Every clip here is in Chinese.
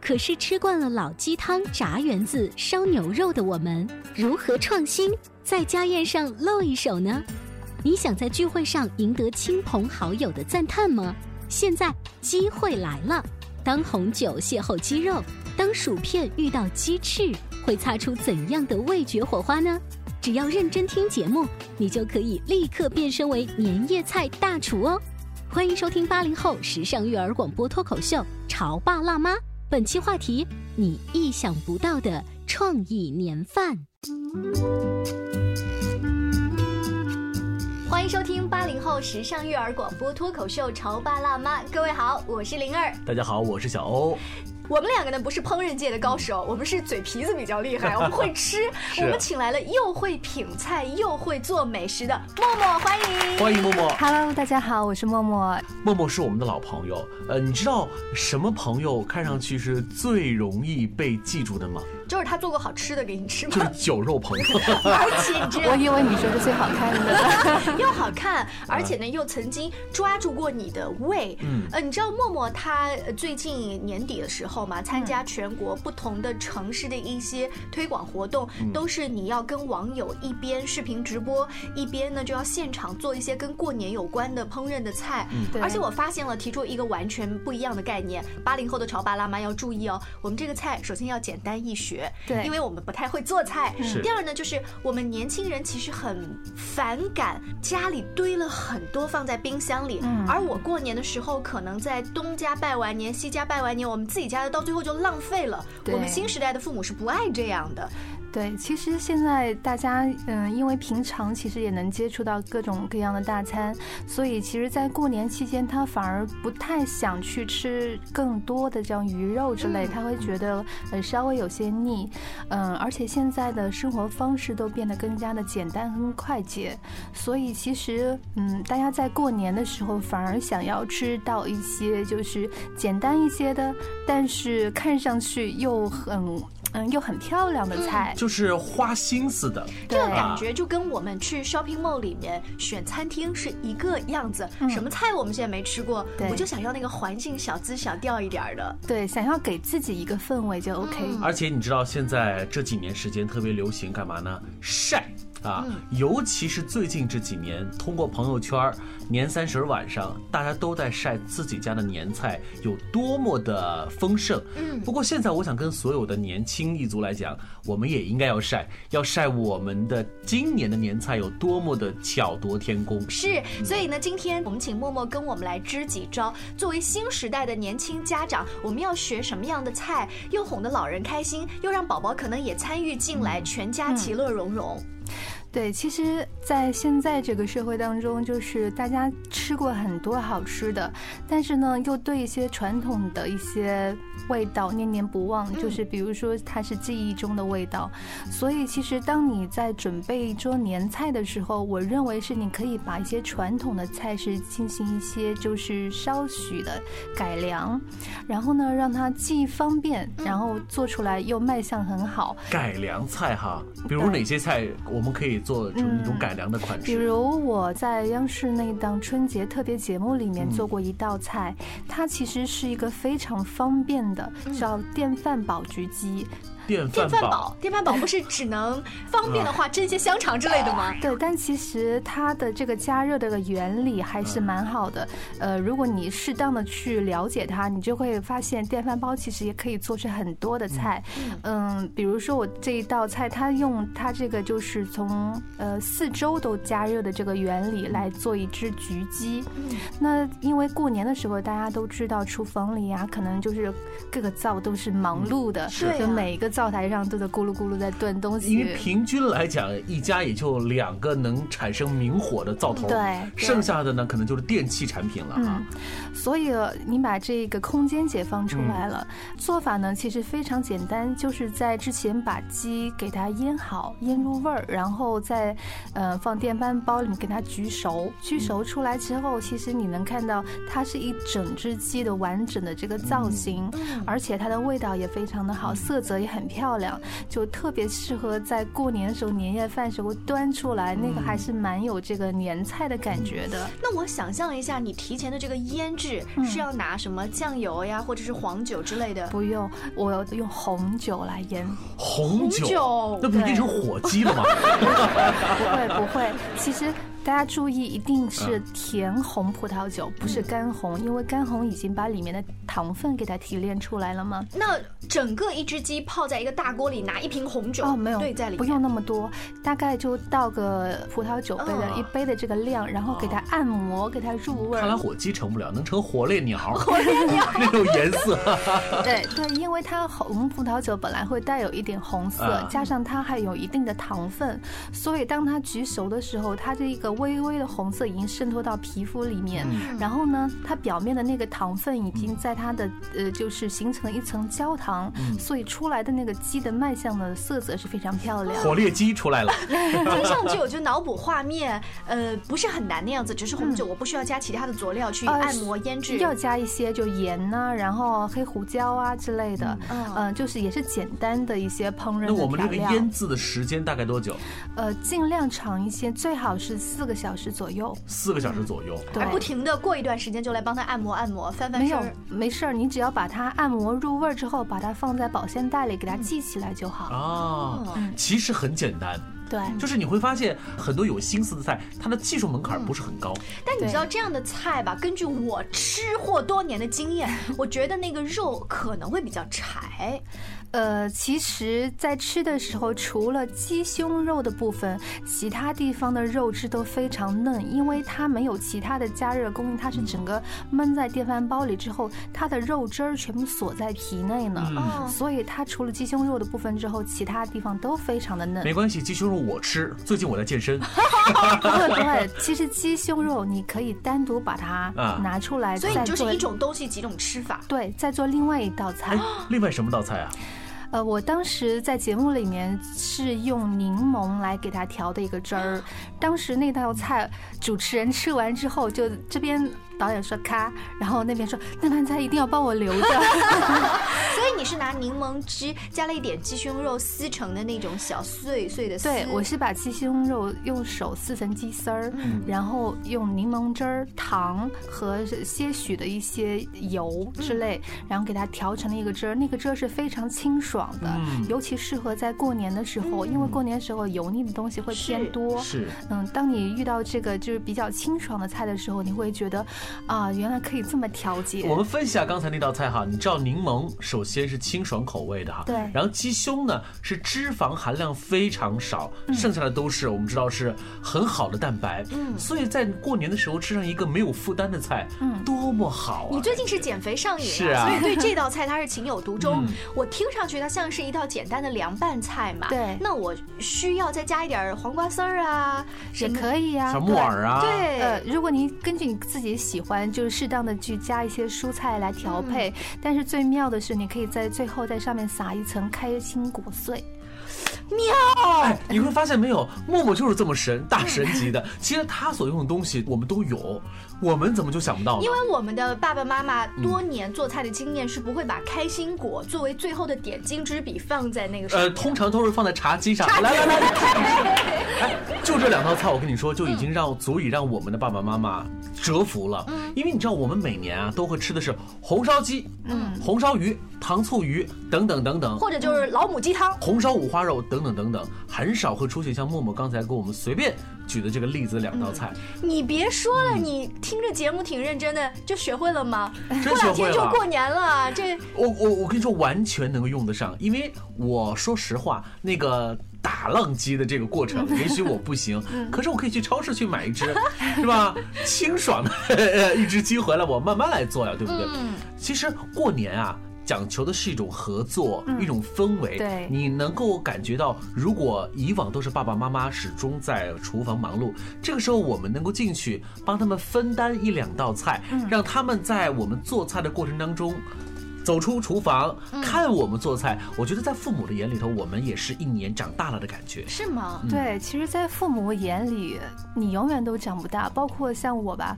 可是吃惯了老鸡汤、炸圆子、烧牛肉的我们，如何创新，在家宴上露一手呢？你想在聚会上赢得亲朋好友的赞叹吗？现在机会来了！当红酒邂逅鸡肉，当薯片遇到鸡翅，会擦出怎样的味觉火花呢？只要认真听节目，你就可以立刻变身为年夜菜大厨哦！欢迎收听八零后时尚育儿广播脱口秀《潮爸辣妈》。本期话题：你意想不到的创意年饭。欢迎收听八零后时尚育儿广播脱口秀《潮爸辣妈》，各位好，我是灵儿。大家好，我是小欧。我们两个呢不是烹饪界的高手，我们是嘴皮子比较厉害，我们会吃。我们请来了又会品菜又会做美食的默默，欢迎，欢迎默默。Hello，大家好，我是默默。默默是我们的老朋友，呃，你知道什么朋友看上去是最容易被记住的吗？就是他做过好吃的给你吃吗？就是酒肉朋友。而且我以为你说是最好看的，又好看，而且呢又曾经抓住过你的胃。嗯，呃，你知道默默他最近年底的时候嘛，参加全国不同的城市的一些推广活动，都是你要跟网友一边视频直播，一边呢就要现场做一些跟过年有关的烹饪的菜。嗯，而且我发现了，提出一个完全不一样的概念。八零后的潮爸辣妈要注意哦，我们这个菜首先要简单易学。对，因为我们不太会做菜。第二呢，就是我们年轻人其实很反感家里堆了很多放在冰箱里，而我过年的时候可能在东家拜完年，西家拜完年，我们自己家的到最后就浪费了。我们新时代的父母是不爱这样的。对，其实现在大家，嗯，因为平常其实也能接触到各种各样的大餐，所以其实，在过年期间，他反而不太想去吃更多的这样鱼肉之类，他会觉得呃稍微有些腻，嗯，而且现在的生活方式都变得更加的简单跟快捷，所以其实，嗯，大家在过年的时候反而想要吃到一些就是简单一些的，但是看上去又很。嗯，又很漂亮的菜，就是花心思的，这个感觉就跟我们去 shopping mall 里面选餐厅是一个样子。什么菜我们现在没吃过，我就想要那个环境小资小调一点的。对，想要给自己一个氛围就 OK。而且你知道现在这几年时间特别流行干嘛呢？晒。啊，尤其是最近这几年，通过朋友圈，年三十晚上，大家都在晒自己家的年菜有多么的丰盛。嗯，不过现在我想跟所有的年轻一族来讲，我们也应该要晒，要晒我们的今年的年菜有多么的巧夺天工。是，所以呢，今天我们请默默跟我们来支几招。作为新时代的年轻家长，我们要学什么样的菜，又哄得老人开心，又让宝宝可能也参与进来，全家其乐融融。对，其实，在现在这个社会当中，就是大家吃过很多好吃的，但是呢，又对一些传统的一些味道念念不忘，就是比如说它是记忆中的味道。所以，其实当你在准备一桌年菜的时候，我认为是你可以把一些传统的菜式进行一些就是稍许的改良，然后呢，让它既方便，然后做出来又卖相很好。改良菜哈，比如哪些菜我们可以？做成一种改良的款式，比如我在央视那档春节特别节目里面做过一道菜，它其实是一个非常方便的，叫电饭煲焗鸡。电电饭煲饭煲，电饭煲不是只能方便的话蒸些香肠之类的吗？对，但其实它的这个加热的个原理还嗯是蛮好的。呃，如果你适当的去了解它，你就会发现电饭煲其实也可以做出很多的菜。嗯，比如说我这一道菜，它用它这个就是从呃四周都加热的这个原理来做一只焗鸡。那因为过年的时候，大家都知道厨房里啊，可能就是各个灶都是忙碌的，对就每一个灶台上都在咕噜咕噜在炖东西。因为平均来讲，一家也就两个能产生明火的灶头，对对。剩下的呢可能就是电器产品了啊。所以你把这个空间解放出来了，嗯。做法呢其实非常简单，就是在之前把鸡给它腌好，腌入味儿，然后再呃放电饭煲里面给它焗熟，焗熟出来之后，其实你能看到它是一整只鸡的完整的这个造型，嗯。而且它的味道也非常的好，色泽也很漂亮，就特别适合在过年的时候年夜饭时候端出来，那个还是蛮有这个年菜的感觉的。那我想象一下，你提前的这个腌制嗯是要拿什么酱油呀，或者是黄酒之类的？不用，我要用红酒来腌。红酒，红酒那不是变成火鸡了吗？不会不会，其实大家注意，一定是甜红葡萄酒，不是干红，因为干红已经把里面的糖分给它提炼出来了嘛。那整个一只鸡泡在一个大锅里，拿一瓶红酒哦，没有兑在里面，不用那么多，大概就倒个葡萄酒杯的哦一杯的这个量，然后给它按摩，给它入味儿。看来火鸡成不了，能成火烈鸟，火烈鸟。那种颜色。对 对，因为它红葡萄酒本来会带有一点红色，啊加上它还有一定的糖分，所以当它焗熟的时候，它这一个微微的红色已经渗透到皮肤里面，嗯然后呢，它表面的那个糖分已经在它的呃，就是形成了一层焦糖，嗯所以出来的那个鸡的卖相的色泽是非常漂亮。火烈鸡出来了，听上去我就脑补画面，呃，不是很难的样子，只是红嗯酒，我不需要加其他的佐料去呃按摩腌制。要加一些就盐呐、然后黑胡椒啊之类的，嗯嗯、就是也是简单的一些烹饪那我们这个。腌制的时间大概多久？呃，尽量长一些，最好是四个小时左右。四个小时左右。对还不停的过一段时间就来帮他按摩按摩，翻翻没有没事儿，你只要把它按摩入味儿之后，把它放在保鲜袋里，给它系起来就好。啊，嗯其实很简单，对，就是你会发现很多有心思的菜，它的技术门槛不是很高。但你知道这样的菜吧？根据我吃货多年的经验，我觉得那个肉可能会比较柴。呃，其实，在吃的时候，除了鸡胸肉的部分，其他地方的肉质都非常嫩，因为它没有其他的加热工艺，它是整个焖在电饭煲里之后，它的肉汁儿全部锁在皮内呢。嗯所以它除了鸡胸肉的部分之后，其他地方都非常的嫩。没关系，鸡胸肉我吃，最近我在健身。不会不会，其实鸡胸肉你可以单独把它啊拿出来，所以你就是一种东西几种吃法。对，再做另外一道菜哎。，另外什么道菜啊？呃，我当时在节目里面是用柠檬来给它调的一个汁儿。当时那道菜主持人吃完之后，就这边导演说咔，然后那边说那盘菜一定要帮我留着。所以你是拿柠檬汁加了一点鸡胸肉撕成的那种小碎碎的丝。对，我是把鸡胸肉用手撕成鸡丝儿，然后用柠檬汁儿、糖和些许的一些油之类，然后给它调成了一个汁儿。那个汁儿是非常清爽的，尤其适合在过年的时候，因为过年时候油腻的东西会偏是多。是嗯，当你遇到这个就是比较清爽的菜的时候，你会觉得啊，原来可以这么调节。我们分析下刚才那道菜哈，你知道柠檬首先是清爽口味的哈，对然后鸡胸呢是脂肪含量非常少，嗯剩下的都是我们知道是很好的蛋白，嗯，所以在过年的时候吃上一个没有负担的菜，嗯，多么好啊！你最近是减肥上瘾是啊所以对这道菜它是情有独钟。嗯我听上去它像是一道简单的凉拌菜嘛。对那我需要再加一点黄瓜丝儿啊，也可以啊、小木耳啊，对，呃，如果您根据你自己喜欢，就是适当的去加一些蔬菜来调配。但是最妙的是，你可以在最后在上面撒一层开心果碎。哎，你会发现没有，默默就是这么神，大神级的。其实他所用的东西我们都有，我们怎么就想不到呢？因为我们的爸爸妈妈多年做菜的经验是不会把开心果作为最后的点睛之笔放在那个呃，通常都是放在茶几上，来来来，哎，就这两道菜，我跟你说，就已经让足以让我们的爸爸妈妈折服了。因为你知道，我们每年啊都会吃的是红烧鸡、嗯，红烧鱼、糖醋鱼等等等等，或者就是老母鸡汤、红烧五花肉等等等等，很少会出现像默默刚才给我们随便举的这个例子两道菜。你别说了，你听着节目挺认真的，就学会了吗？过两天就过年了，这我我我跟你说，完全能够用得上。因为我说实话，那个。打浪机的这个过程，也许我不行，可是我可以去超市去买一只，是吧？清爽的一只鸡回来，我慢慢来做呀，对不对？其实过年啊，讲求的是一种合作，一种氛围。对，你能够感觉到，如果以往都是爸爸妈妈始终在厨房忙碌，这个时候我们能够进去帮他们分担一两道菜，让他们在我们做菜的过程当中。走出厨房看我们做菜，我觉得在父母的眼里头，我们也是一年长大了的感觉，是吗？对，其实，在父母眼里，你永远都长不大。包括像我吧，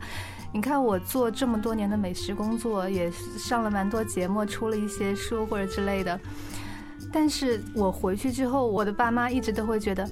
你看我做这么多年的美食工作，也上了蛮多节目，出了一些书或者之类的，但是我回去之后，我的爸妈一直都会觉得。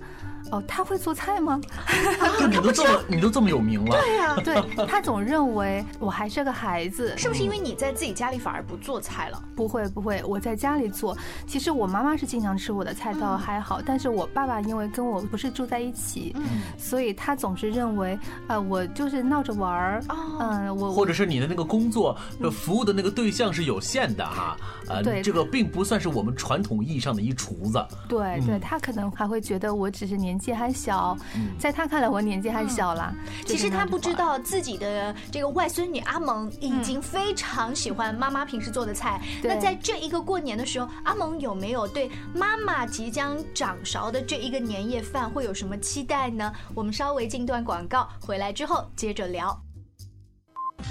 哦，他会做菜吗？就你都这么，你都这么有名了。对呀，对他总认为我还是个孩子。是不是因为你在自己家里反而不做菜了？不会不会，我在家里做。其实我妈妈是经常吃我的菜，倒还好。但是我爸爸因为跟我不是住在一起，所以他总是认为，呃，我就是闹着玩儿。嗯，我或者是你的那个工作的服务的那个对象是有限的哈。呃，对，这个并不算是我们传统意义上的一厨子。对对，他可能还会觉得我只是年。年纪还小，在他看来我年纪还小啦。其实他不知道自己的这个外孙女阿蒙已经非常喜欢妈妈平时做的菜。那在这一个过年的时候，阿蒙有没有对妈妈即将掌勺的这一个年夜饭会有什么期待呢？我们稍微进段广告，回来之后接着聊。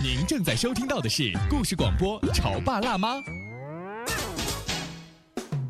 您正在收听到的是故事广播《潮爸辣妈》。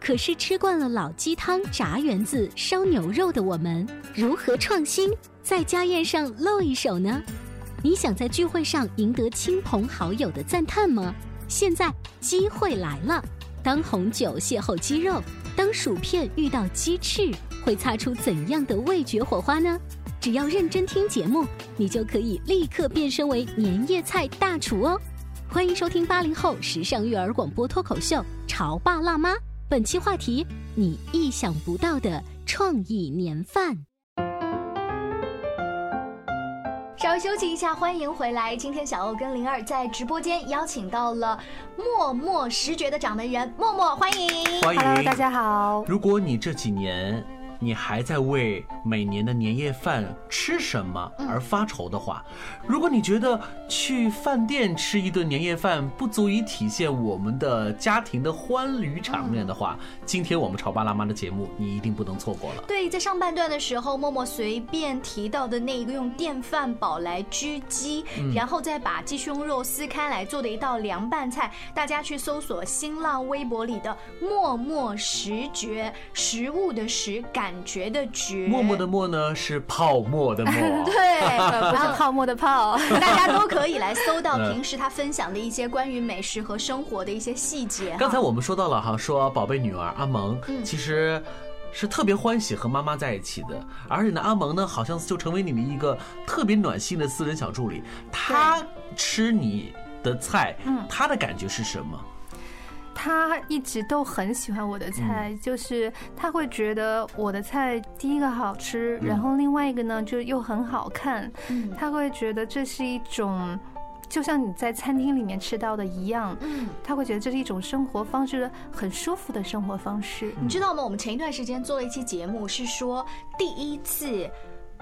可是吃惯了老鸡汤、炸圆子、烧牛肉的我们，如何创新，在家宴上露一手呢？你想在聚会上赢得亲朋好友的赞叹吗？现在机会来了！当红酒邂逅鸡肉，当薯片遇到鸡翅，会擦出怎样的味觉火花呢？只要认真听节目，你就可以立刻变身为年夜菜大厨哦！欢迎收听八零后时尚育儿广播脱口秀《潮爸辣妈》。本期话题：你意想不到的创意年饭。稍微休息一下，欢迎回来。今天小欧跟灵儿在直播间邀请到了默默食觉的掌门人默默，欢迎，欢迎大家好。如果你这几年。你还在为每年的年夜饭吃什么而发愁的话，如果你觉得去饭店吃一顿年夜饭不足以体现我们的家庭的欢愉场面的话，今天我们潮爸辣妈的节目你一定不能错过了。对，在上半段的时候，默默随便提到的那一个用电饭煲来焗鸡，然后再把鸡胸肉撕开来做的一道凉拌菜，大家去搜索新浪微博里的默默食觉，食物的食感。感觉的觉，默默的默呢是泡沫的沫，对，不是泡沫的泡。大家都可以来搜到 平时他分享的一些关于美食和生活的一些细节。刚才我们说到了哈，说宝贝女儿阿蒙，其实是特别欢喜和妈妈在一起的，而且呢，阿蒙呢好像就成为你们一个特别暖心的私人小助理。他吃你的菜，嗯，他的感觉是什么？他一直都很喜欢我的菜，就是他会觉得我的菜第一个好吃，然后另外一个呢就又很好看，嗯他会觉得这是一种。就像你在餐厅里面吃到的一样，嗯，他会觉得这是一种生活方式，很舒服的生活方式。你知道吗？我们前一段时间做了一期节目，是说第一次。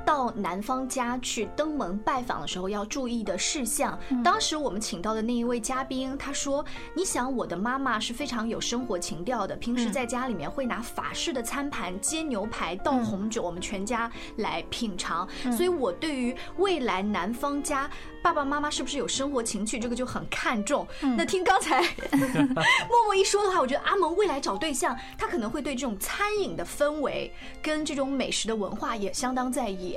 到男方家去登门拜访的时候要注意的事项。当时我们请到的那一位嘉宾，他说：“你想，我的妈妈是非常有生活情调的，平时在家里面会拿法式的餐盘煎牛排、倒红酒，我们全家来品尝。所以我对于未来男方家爸爸妈妈是不是有生活情趣，这个就很看重。那听刚才 默默一说的话，我觉得阿蒙未来找对象，他可能会对这种餐饮的氛围跟这种美食的文化也相当在意。”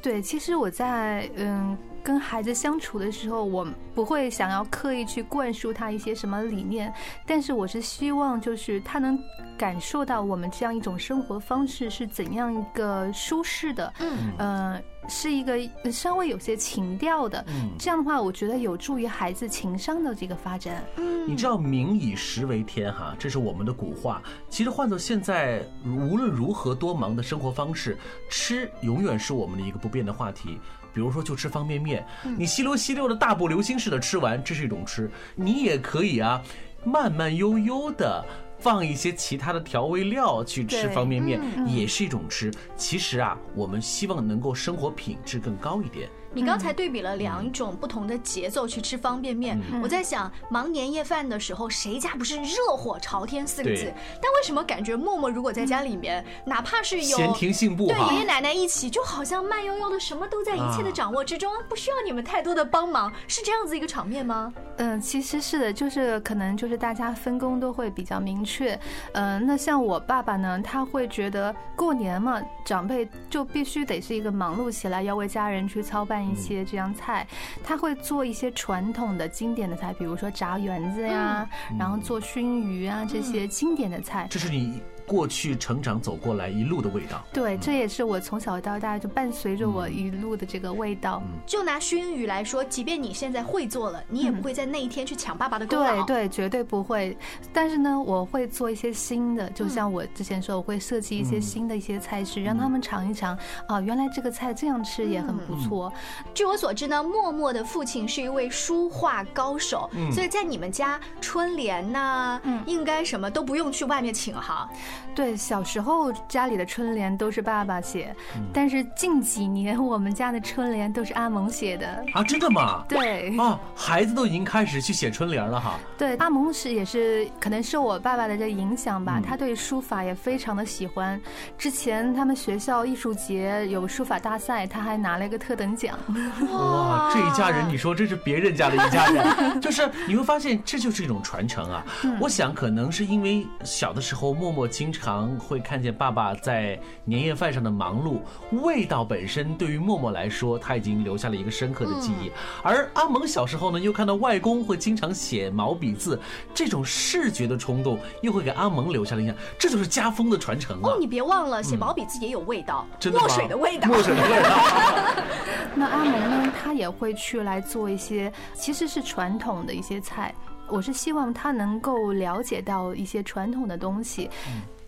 对，其实我在嗯跟孩子相处的时候，我不会想要刻意去灌输他一些什么理念，但是我是希望就是他能感受到我们这样一种生活方式是怎样一个舒适的，嗯，呃，是一个稍微有些情调的，嗯，这样的话，我觉得有助于孩子情商的这个发展。嗯，你知道“民以食为天”哈，这是我们的古话。其实换做现在，无论如何多忙的生活方式，吃永远是我们的一个不变的话题。比如说，就吃方便面，你吸溜吸溜的大步流星似的吃完，这是一种吃。你也可以啊，慢慢悠悠的放一些其他的调味料去吃方便面，也是一种吃。其实啊，我们希望能够生活品质更高一点。你刚才对比了两种不同的节奏去吃方便面，我在想，忙年夜饭的时候，谁家不是热火朝天四个字？但为什么感觉默默如果在家里面，哪怕是有闲庭信步，对爷爷奶奶一起，就好像慢悠悠的，什么都在一切的掌握之中，不需要你们太多的帮忙，是这样子一个场面吗？嗯，其实是的，就是可能就是大家分工都会比较明确。嗯，那像我爸爸呢，他会觉得过年嘛，长辈就必须得是一个忙碌起来，要为家人去操办。一些这样菜，他会做一些传统的经典的菜，比如说炸圆子呀，然后做熏鱼啊这些经典的菜。这是你。过去成长走过来一路的味道，对，这也是我从小到大就伴随着我一路的这个味道。就拿熏鱼来说，即便你现在会做了，你也不会在那一天去抢爸爸的功劳。对对，绝对不会。但是呢，我会做一些新的，就像我之前说，我会设计一些新的一些菜式，让他们尝一尝啊，原来这个菜这样吃也很不错。据我所知呢，默默的父亲是一位书画高手，所以在你们家春联呐，应该什么都不用去外面请哈。对，小时候家里的春联都是爸爸写，但是近几年我们家的春联都是阿蒙写的啊，真的吗？对啊，孩子都已经开始去写春联了哈。对，阿蒙是也是可能受我爸爸的这影响吧，他对书法也非常的喜欢。之前他们学校艺术节有书法大赛，他还拿了一个特等奖。哇，这一家人，你说这是别人家的一家人，就是你会发现这就是一种传承啊。我想可能是因为小的时候默默经常会看见爸爸在年夜饭上的忙碌，味道本身对于默默来说，他已经留下了一个深刻的记忆。而阿蒙小时候呢，又看到外公会经常写毛笔字，这种视觉的冲动又会给阿蒙留下了印象。这就是家风的传承啊！哦，你别忘了，写毛笔字也有味道，墨水的味道，墨水的味道。那阿蒙呢，他也会去来做一些，其实是传统的一些菜。我是希望他能够了解到一些传统的东西。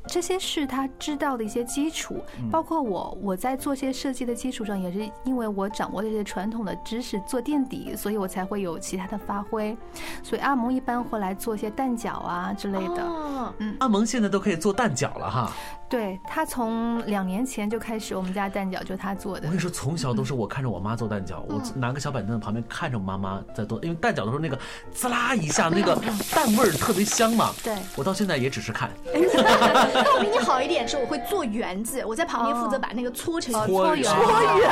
这些是他知道的一些基础，包括我我在做些设计的基础上，也是因为我掌握这些传统的知识做垫底，所以我才会有其他的发挥。所以阿蒙一般会来做一些蛋饺啊之类的。嗯，阿蒙现在都可以做蛋饺了哈。对他从两年前就开始，我们家蛋饺就他做的。我跟你说，从小都是我看着我妈做蛋饺，我拿个小板凳旁边看着我妈妈在做，因为蛋饺的时候那个滋啦一下，那个蛋味儿特别香嘛。对，我到现在也只是看。那我比你好一点是，我会做圆子，我在旁边负责把那个搓成搓圆，搓圆，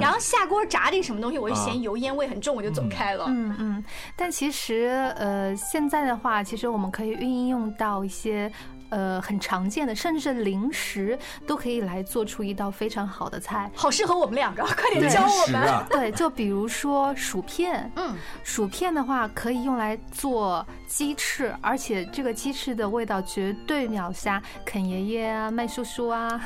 然后下锅炸点什么东西，我就嫌油烟味很重，我就走开了。嗯嗯，但其实呃，现在的话，其实我们可以运用到一些。呃，很常见的，甚至是零食都可以来做出一道非常好的菜，好适合我们两个，快点教我们。对，就比如说薯片，嗯，薯片的话可以用来做鸡翅，而且这个鸡翅的味道绝对秒杀肯爷爷啊、麦叔叔啊。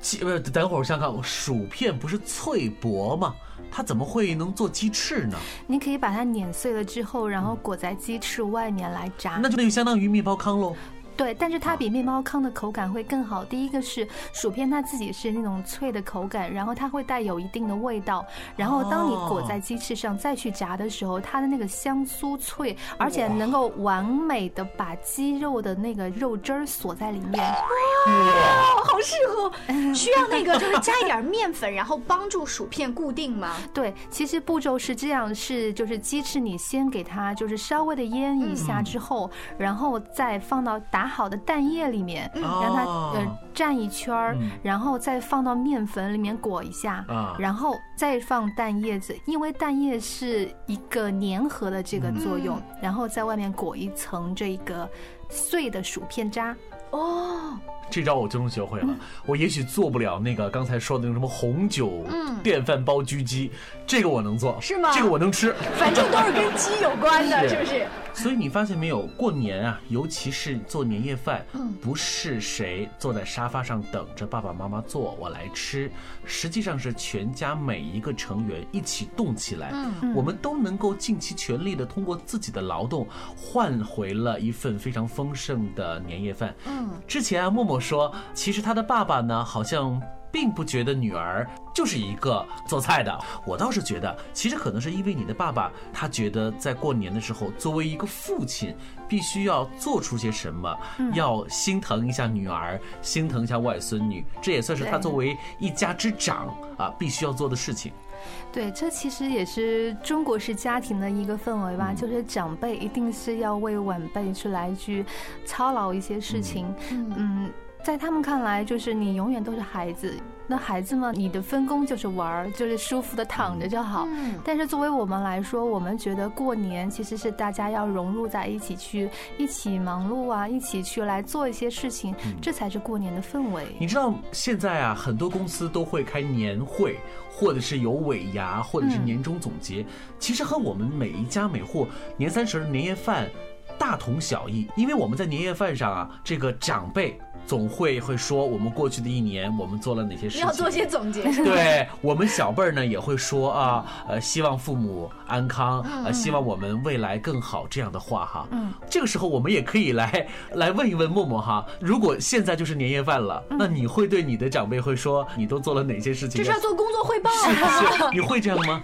鸡，等会儿我想看，薯片不是脆薄吗？它怎么会能做鸡翅呢？你可以把它碾碎了之后，然后裹在鸡翅外面来炸。那就等于相当于面包糠喽。对，但是它比面包糠的口感会更好。第一个是薯片它自己是那种脆的口感，然后它会带有一定的味道。然后当你裹在鸡翅上再去炸的时候，它的那个香酥脆，而且能够完美的把鸡肉的那个肉汁儿锁在里面。哇，好适合！需要那个就是加一点面粉，然后帮助薯片固定吗？对，其实步骤是这样，是就是鸡翅你先给它就是稍微的腌一下之后，然后再放到打。好的蛋液里面，让它呃蘸一圈儿，然后再放到面粉里面裹一下，然后再放蛋液子，因为蛋液是一个粘合的这个作用，然后在外面裹一层这个碎的薯片渣。哦。这招我就能学会了。我也许做不了那个刚才说的那什么红酒电饭煲焗鸡，这个我能做，是吗？这个我能吃，反正都是跟鸡有关的，是不是？所以你发现没有，过年啊，尤其是做年夜饭，不是谁坐在沙发上等着爸爸妈妈做我来吃，实际上是全家每一个成员一起动起来，我们都能够尽其全力的通过自己的劳动换回了一份非常丰盛的年夜饭。嗯，之前啊，默默。说，其实他的爸爸呢，好像并不觉得女儿就是一个做菜的。我倒是觉得，其实可能是因为你的爸爸，他觉得在过年的时候，作为一个父亲，必须要做出些什么，要心疼一下女儿，心疼一下外孙女，这也算是他作为一家之长啊，必须要做的事情。对，这其实也是中国式家庭的一个氛围吧，就是长辈一定是要为晚辈去来去操劳一些事情，嗯。在他们看来，就是你永远都是孩子。那孩子们，你的分工就是玩儿，就是舒服的躺着就好。嗯但是作为我们来说，我们觉得过年其实是大家要融入在一起去，一起忙碌啊，一起去来做一些事情，这才是过年的氛围。你知道现在啊，很多公司都会开年会，或者是有尾牙，或者是年终总结。其实和我们每一家每户年三十年夜饭大同小异，因为我们在年夜饭上啊，这个长辈。总会会说我们过去的一年我们做了哪些事情，要做些总结。对我们小辈儿呢也会说啊，呃，希望父母安康，呃，希望我们未来更好这样的话哈。嗯，这个时候我们也可以来 来问一问默默哈，如果现在就是年夜饭了，那你会对你的长辈会说你都做了哪些事情？这是要做工作汇报。你会这样吗？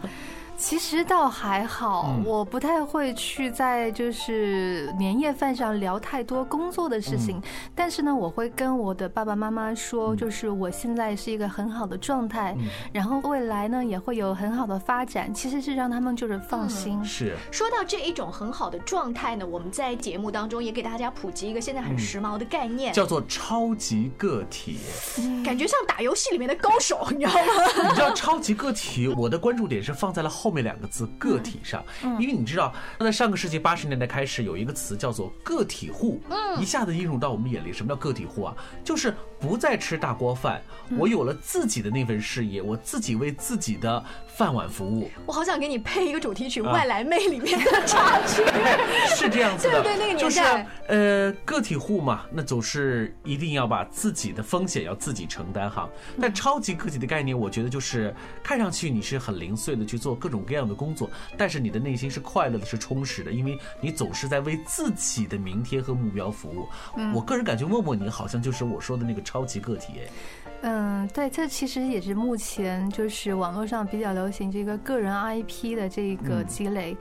其实倒还好，我不太会去在就是年夜饭上聊太多工作的事情，但是呢，我会跟我的爸爸妈妈说，就是我现在是一个很好的状态，然后未来呢也会有很好的发展，其实是让他们就是放心。是。说到这一种很好的状态呢，我们在节目当中也给大家普及一个现在很时髦的概念，叫做超级个体，感觉像打游戏里面的高手，你知道吗？你知道超级个体，我的关注点是放在了后。后面两个字“个体”上，因为你知道，在上个世纪八十年代开始，有一个词叫做“个体户”，一下子映入到我们眼里。什么叫个体户啊？就是不再吃大锅饭，我有了自己的那份事业，我自己为自己的饭碗服务。我好想给你配一个主题曲《外来妹》里面的插曲，是这样子的。对对，那个年代，就是呃，个体户嘛，那总是一定要把自己的风险要自己承担哈。但超级个体的概念，我觉得就是看上去你是很零碎的去做各种。各样的工作，但是你的内心是快乐的，是充实的，因为你总是在为自己的明天和目标服务。我个人感觉，默默你好像就是我说的那个超级个体。嗯，对，这其实也是目前就是网络上比较流行这个个人 IP 的这个积累。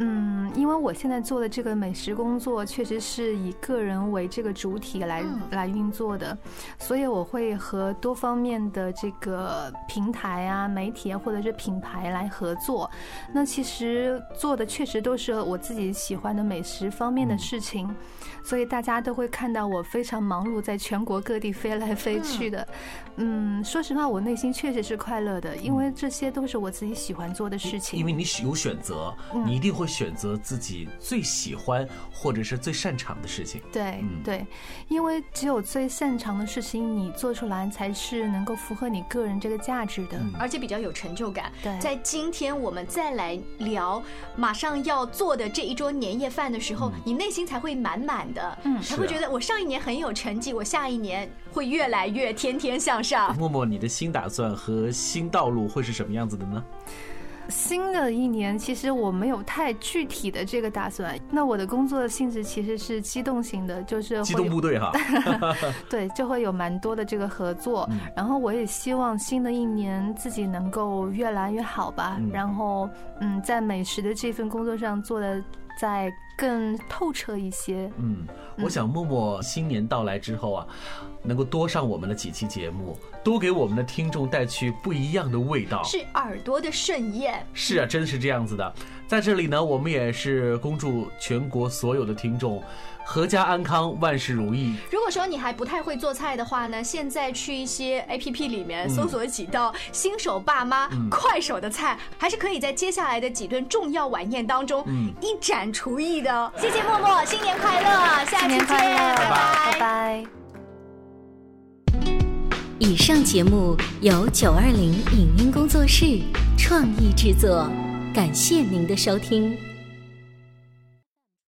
嗯，因为我现在做的这个美食工作，确实是以个人为这个主体来来运作的，所以我会和多方面的这个平台啊、媒体啊或者是品牌来合作。那其实做的确实都是我自己喜欢的美食方面的事情，所以大家都会看到我非常忙碌，在全国各地飞来飞去的。嗯，说实话，我内心确实是快乐的，因为这些都是我自己喜欢做的事情。因为你有选择，你一定会。选择自己最喜欢或者是最擅长的事情。对对，因为只有最擅长的事情你做出来，才是能够符合你个人这个价值的，而且比较有成就感。对，在今天我们再来聊马上要做的这一桌年夜饭的时候，你内心才会满满的，嗯，才会觉得我上一年很有成绩，我下一年会越来越天天向上。默默，你的新打算和新道路会是什么样子的呢？新的一年，其实我没有太具体的这个打算。那我的工作性质其实是机动型的，就是机动部队哈。对，就会有蛮多的这个合作。然后我也希望新的一年自己能够越来越好吧。然后，嗯，在美食的这份工作上做的再更透彻一些。嗯，我想默默新年到来之后啊。能够多上我们的几期节目，多给我们的听众带去不一样的味道，是耳朵的盛宴。是啊，真是这样子的。在这里呢，我们也是恭祝全国所有的听众。阖家安康，万事如意。如果说你还不太会做菜的话呢，现在去一些 A P P 里面搜索几道新手爸妈快手的菜，还是可以在接下来的几顿重要晚宴当中一展厨艺的。谢谢默默，新年快乐，下期见，拜拜拜拜。以上节目由九二零影音工作室创意制作，感谢您的收听。